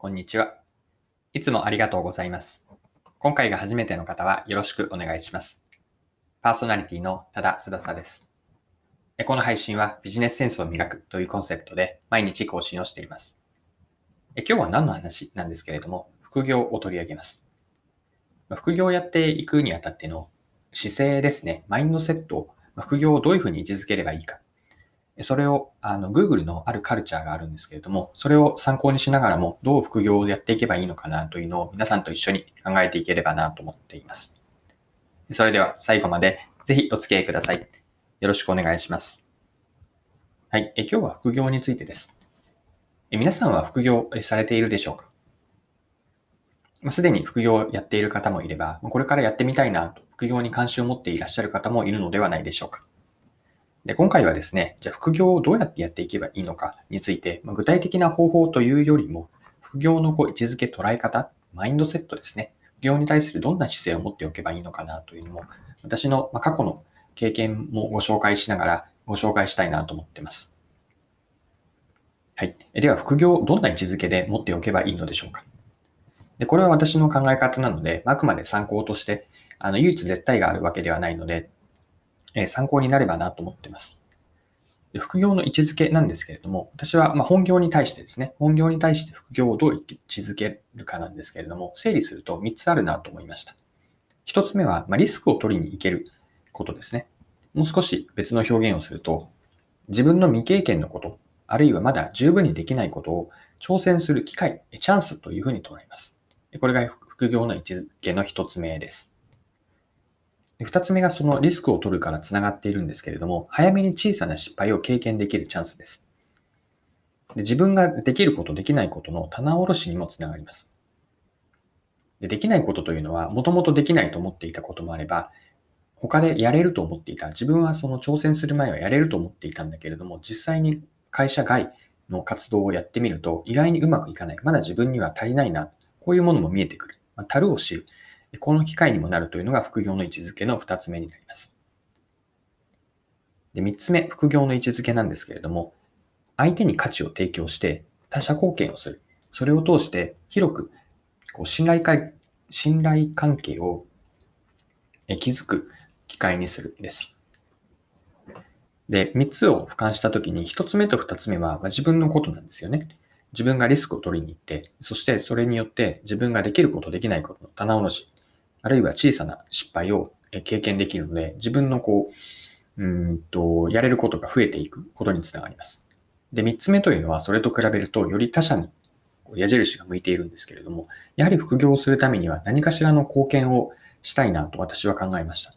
こんにちは。いつもありがとうございます。今回が初めての方はよろしくお願いします。パーソナリティの多田翼です。この配信はビジネスセンスを磨くというコンセプトで毎日更新をしています。今日は何の話なんですけれども、副業を取り上げます。副業をやっていくにあたっての姿勢ですね、マインドセットを、副業をどういうふうに位置づければいいか。それを、あの、Google のあるカルチャーがあるんですけれども、それを参考にしながらも、どう副業をやっていけばいいのかなというのを皆さんと一緒に考えていければなと思っています。それでは最後までぜひお付き合いください。よろしくお願いします。はい。え今日は副業についてです。え皆さんは副業されているでしょうか？ますでに副業をやっている方もいれば、これからやってみたいなと、副業に関心を持っていらっしゃる方もいるのではないでしょうか。で今回はですね、じゃあ副業をどうやってやっていけばいいのかについて、ま具体的な方法というよりも、副業のこう位置づけ捉え方、マインドセットですね。副業に対するどんな姿勢を持っておけばいいのかなというのも、私の過去の経験もご紹介しながらご紹介したいなと思っています。はい。では、副業をどんな位置づけで持っておけばいいのでしょうか。で、これは私の考え方なので、あくまで参考として、あの、唯一絶対があるわけではないので、え参考になればなと思っています。で副業の位置づけなんですけれども、私はま本業に対してですね、本業に対して副業をどう位置づけるかなんですけれども、整理すると3つあるなと思いました。1つ目は、ま、リスクを取りに行けることですね。もう少し別の表現をすると、自分の未経験のこと、あるいはまだ十分にできないことを挑戦する機会、チャンスというふうに捉えます。これが副業の位置づけの1つ目です。二つ目がそのリスクを取るからつながっているんですけれども、早めに小さな失敗を経験できるチャンスです。で自分ができること、できないことの棚卸しにもつながります。でできないことというのは、もともとできないと思っていたこともあれば、他でやれると思っていた。自分はその挑戦する前はやれると思っていたんだけれども、実際に会社外の活動をやってみると、意外にうまくいかない。まだ自分には足りないな。こういうものも見えてくる。まあ、樽を知る。この機会にもなるというのが副業の位置づけの二つ目になります。で、三つ目、副業の位置づけなんですけれども、相手に価値を提供して他者貢献をする。それを通して広くこう信頼関信頼関係を築く機会にするです。で、三つを俯瞰したときに、一つ目と二つ目はまあ自分のことなんですよね。自分がリスクを取りに行って、そしてそれによって自分ができること、できないことの棚卸し、あるいは小さな失敗を経験できるので、自分のこう、うんと、やれることが増えていくことにつながります。で、三つ目というのは、それと比べると、より他者に矢印が向いているんですけれども、やはり副業をするためには何かしらの貢献をしたいなと私は考えました。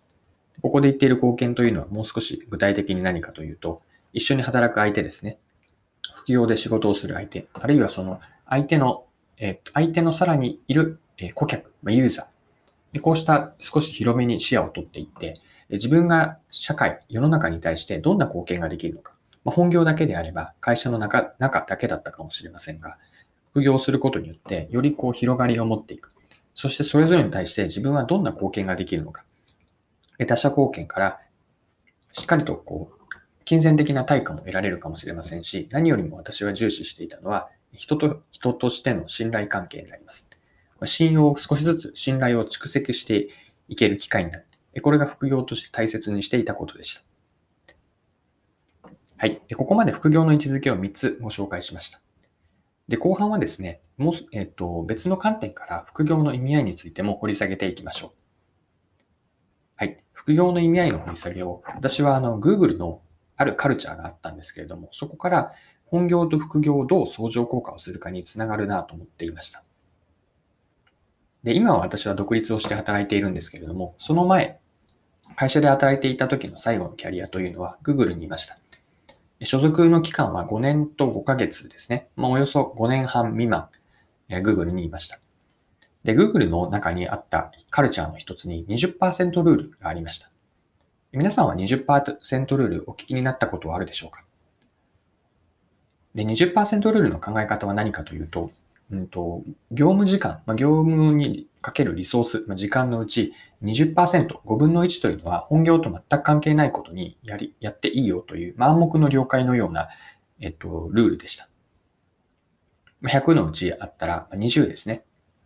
ここで言っている貢献というのはもう少し具体的に何かというと、一緒に働く相手ですね。副業で仕事をする相手、あるいはその相手の、えー相手のさらにいる顧客、ユーザー。でこうした少し広めに視野を取っていって、自分が社会、世の中に対してどんな貢献ができるのか。まあ、本業だけであれば会社の中中だけだったかもしれませんが、副業をすることによってよりこう広がりを持っていく。そしてそれぞれに対して自分はどんな貢献ができるのか。他者貢献からしっかりとこう金銭的な対価も得られるかもしれませんし、何よりも私は重視していたのは、人と人としての信頼関係になります。信用を少しずつ信頼を蓄積していける機会になる。これが副業として大切にしていたことでした。はい。ここまで副業の位置づけを3つご紹介しました。で、後半はですね、もう、えっと、別の観点から副業の意味合いについても掘り下げていきましょう。はい。副業の意味合いの掘り下げを、私はあの、Google のあるカルチャーがあったんですけれども、そこから本業と副業をどう相乗効果をするかにつながるなと思っていました。で、今は私は独立をして働いているんですけれども、その前、会社で働いていた時の最後のキャリアというのは Google にいました。所属の期間は5年と5ヶ月ですね。まあ、およそ5年半未満、Google にいました。で、Google の中にあったカルチャーの一つに20%ルールがありました。皆さんは20%ルールお聞きになったことはあるでしょうか？で、20%ルールの考え方は何かというと、うんと、業務時間、まあ、業務にかけるリソース、まあ、時間のうち20%、5分の1というのは本業と全く関係ないことにやり、やっていいよという暗黙の了解のような、えっと、ルールでした。100のうちあったら20ですね。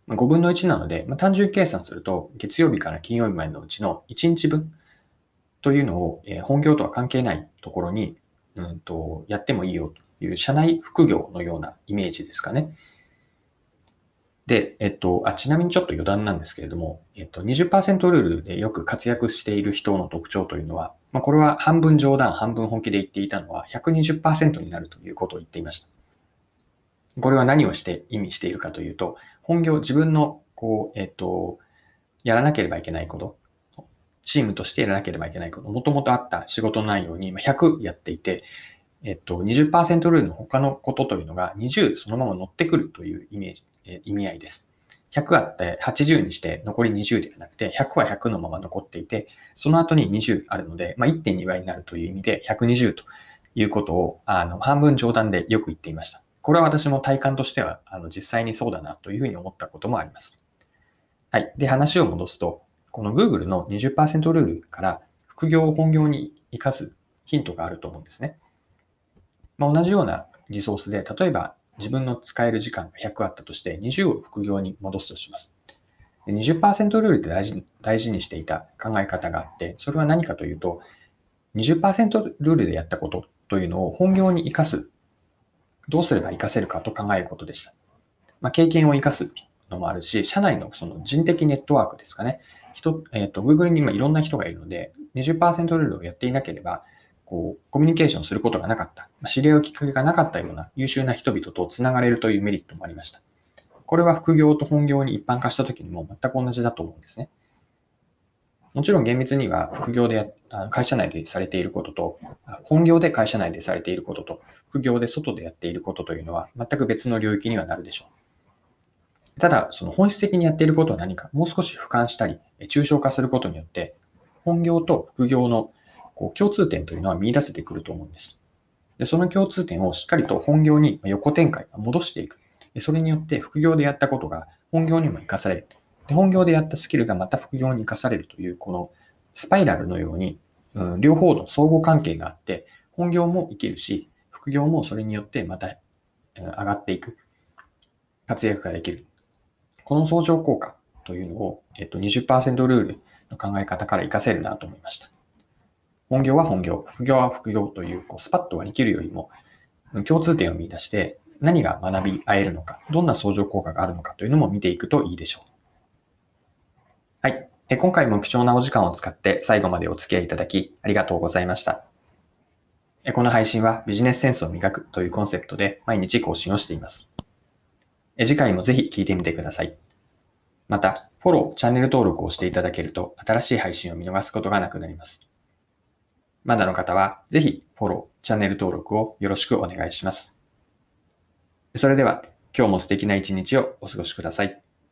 5分の1なので、まあ、単純計算すると、月曜日から金曜日までのうちの1日分というのを、えー、本業とは関係ないところに、うんと、やってもいいよという社内副業のようなイメージですかね。で、えっと、あ、ちなみにちょっと余談なんですけれども、えっと、20%ルールでよく活躍している人の特徴というのは、まあ、これは半分冗談、半分本気で言っていたのは120%になるということを言っていました。これは何をして意味しているかというと、本業、自分の、こう、えっと、やらなければいけないこと、チームとしてやらなければいけないこと、もともとあった仕事内容に100やっていて、えっと、20%ルールの他のことというのが20そのまま乗ってくるというイメージ、え意味合いです。100あって80にして残り20ではなくて、100は100のまま残っていて、その後に20あるので、まあ、1.2倍になるという意味で120ということを、あの、半分冗談でよく言っていました。これは私も体感としては、あの、実際にそうだなというふうに思ったこともあります。はい。で、話を戻すと、この Google の20%ルールから副業を本業に活かすヒントがあると思うんですね。まあ、同じようなリソースで、例えば自分の使える時間が100あったとして、20を副業に戻すとします。20%ルールで大事大事にしていた考え方があって、それは何かというと、20%ルールでやったことというのを本業に活かすどうすれば活かせるかと考えることでした。まあ、経験を活かすのもあるし、社内のその人的ネットワークですかね。えっ、ー、と、Google に今いろんな人がいるので、20%ルールをやっていなければ、こう、コミュニケーションすることがなかった、ま、知り合うきっかけがなかったような優秀な人々と繋がれるというメリットもありました。これは副業と本業に一般化した時にも全く同じだと思うんですね。もちろん厳密には副業で会社内でされていることと、本業で会社内でされていることと、副業で外でやっていることというのは全く別の領域にはなるでしょう。ただ、その本質的にやっていることは何か、もう少し俯瞰したり、抽象化することによって、本業と副業のこう共通点というのは見出せてくると思うんです。で、その共通点をしっかりと本業に横展開、戻していく。それによって副業でやったことが本業にも活かされる。で本業でやったスキルがまた副業に活かされるという、このスパイラルのように、うん、両方の相互関係があって、本業も生きるし、副業もそれによってまた上がっていく。活躍ができる。この相乗効果というのを、えっと、20%ルールの考え方から活かせるなと思いました。本業は本業、副業は副業という、こうスパッと割り切るよりも、共通点を見出して、何が学び合えるのか、どんな相乗効果があるのかというのも見ていくといいでしょう。はい。え今回も貴重なお時間を使って最後までお付き合いいただきありがとうございました。えこの配信はビジネスセンスを磨くというコンセプトで毎日更新をしています。え次回もぜひ聞いてみてください。また、フォロー、チャンネル登録をしていただけると新しい配信を見逃すことがなくなります。まだの方はぜひフォロー、チャンネル登録をよろしくお願いします。それでは今日も素敵な一日をお過ごしください。